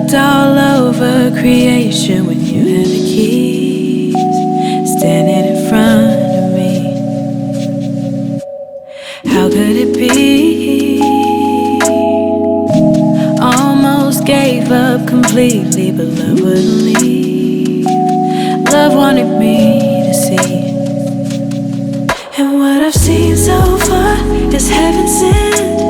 looked all over creation when you had the keys standing in front of me. How could it be? Almost gave up completely, but love wouldn't leave. Love wanted me to see. And what I've seen so far is heaven sent.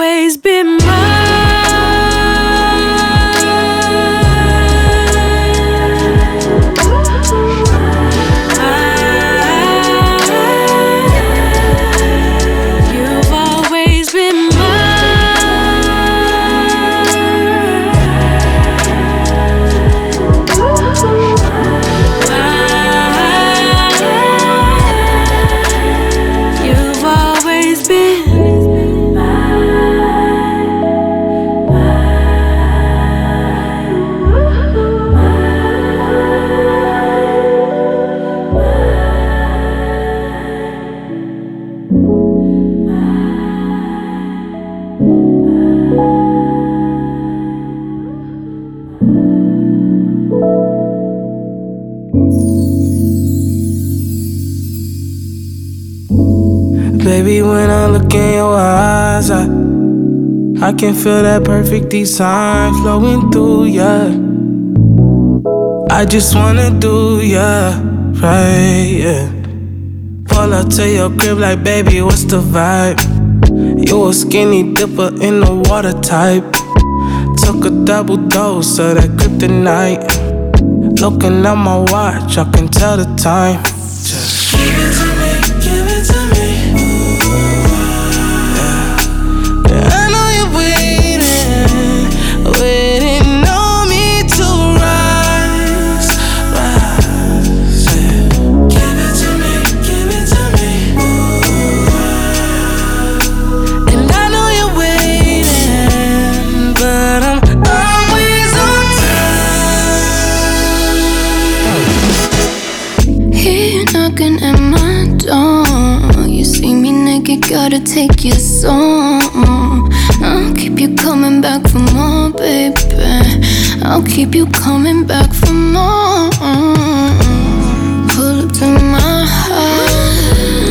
can feel that perfect design flowing through ya. I just wanna do ya right, yeah. Pull up to your crib like, baby, what's the vibe? You a skinny dipper in the water type. Took a double dose of that kryptonite. Looking at my watch, I can tell the time. Gotta take your song. I'll keep you coming back for more, baby. I'll keep you coming back for more. Pull up to my house,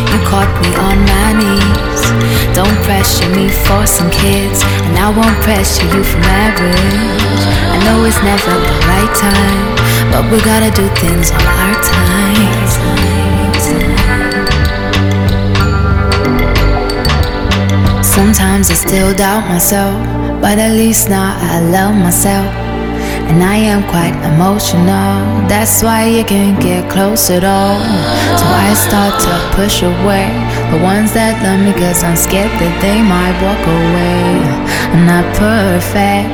You caught me on my knees. Don't pressure me for some kids, and I won't pressure you for marriage. I know it's never the right time, but we gotta do things on our time. Sometimes I still doubt myself, but at least now I love myself. And I am quite emotional, that's why you can't get close at all. So I start to push away the ones that love me, cause I'm scared that they might walk away. I'm not perfect.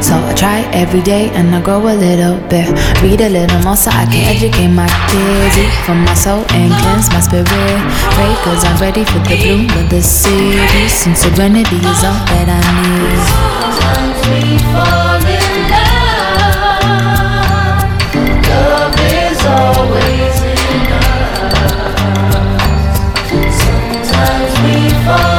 So I try every day and I grow a little bit. Read a little more so I can educate my kids. Eat from my soul and cleanse my spirit. Pray cause I'm ready for the bloom of the city. And serenity is all that I need. Sometimes we fall in love. Always enough. Sometimes we fall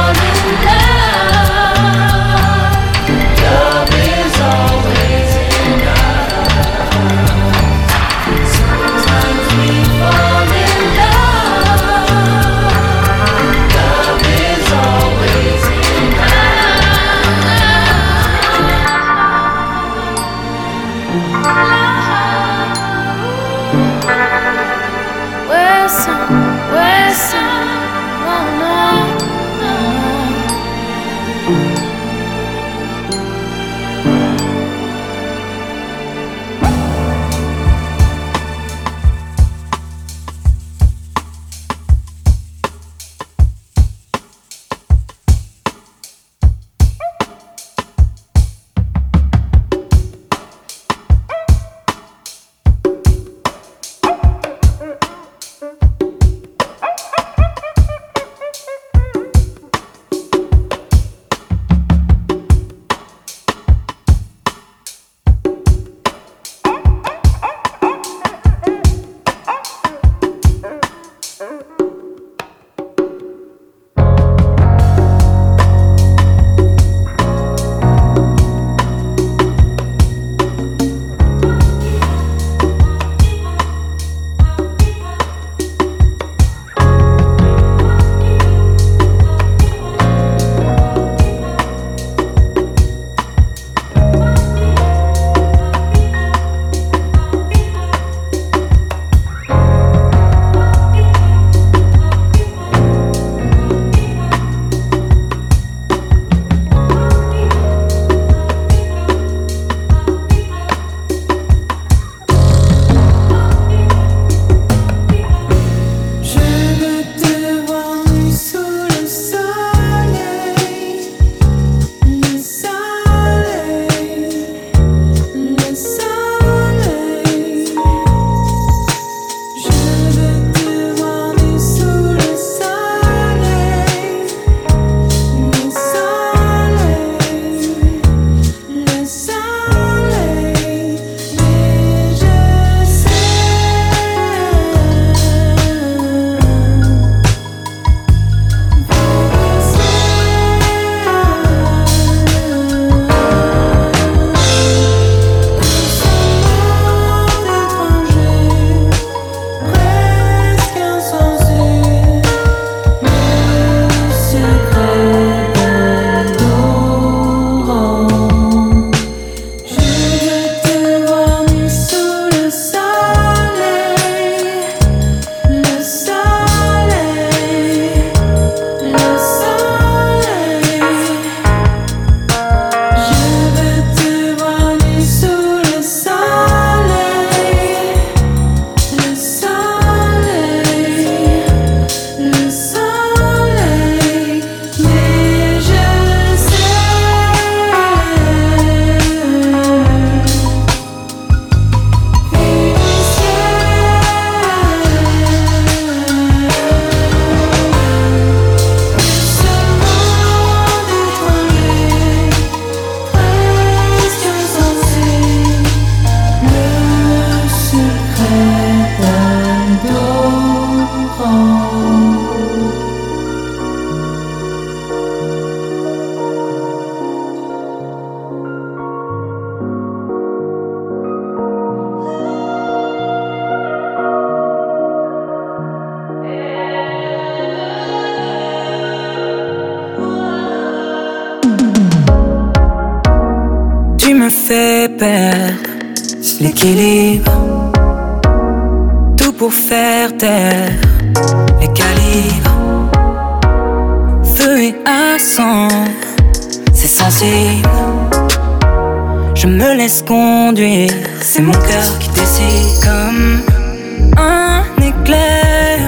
un éclair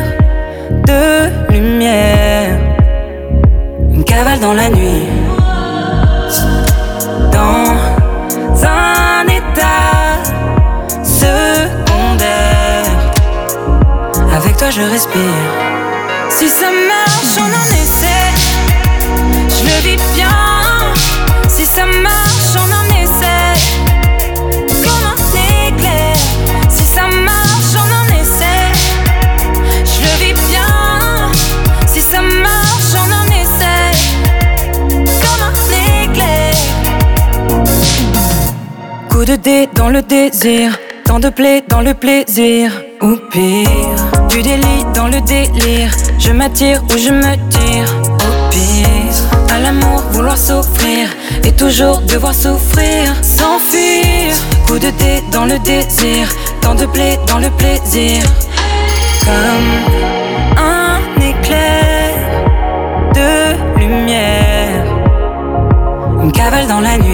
de lumière. Une cavale dans la nuit. Dans un état secondaire. Avec toi, je respire. Si ça marche, on a Coup de dé dans le désir, tant de plaies dans le plaisir, ou pire. Du délit dans le délire, je m'attire ou je me tire, au pire. À l'amour, vouloir s'offrir, et toujours devoir souffrir, s'enfuir. Coup de dé dans le désir, tant de plaies dans le plaisir, comme un éclair de lumière, une cavale dans la nuit.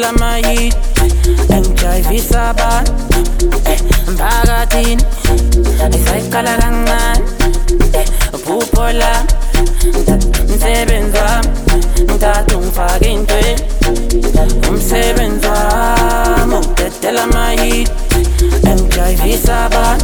la mayi Enjoy visa ban Bagatin. Like langan Pupola. Msebenza Mtatu mfake intwe Umsebenza Muktetela mayi Enjoy visa ban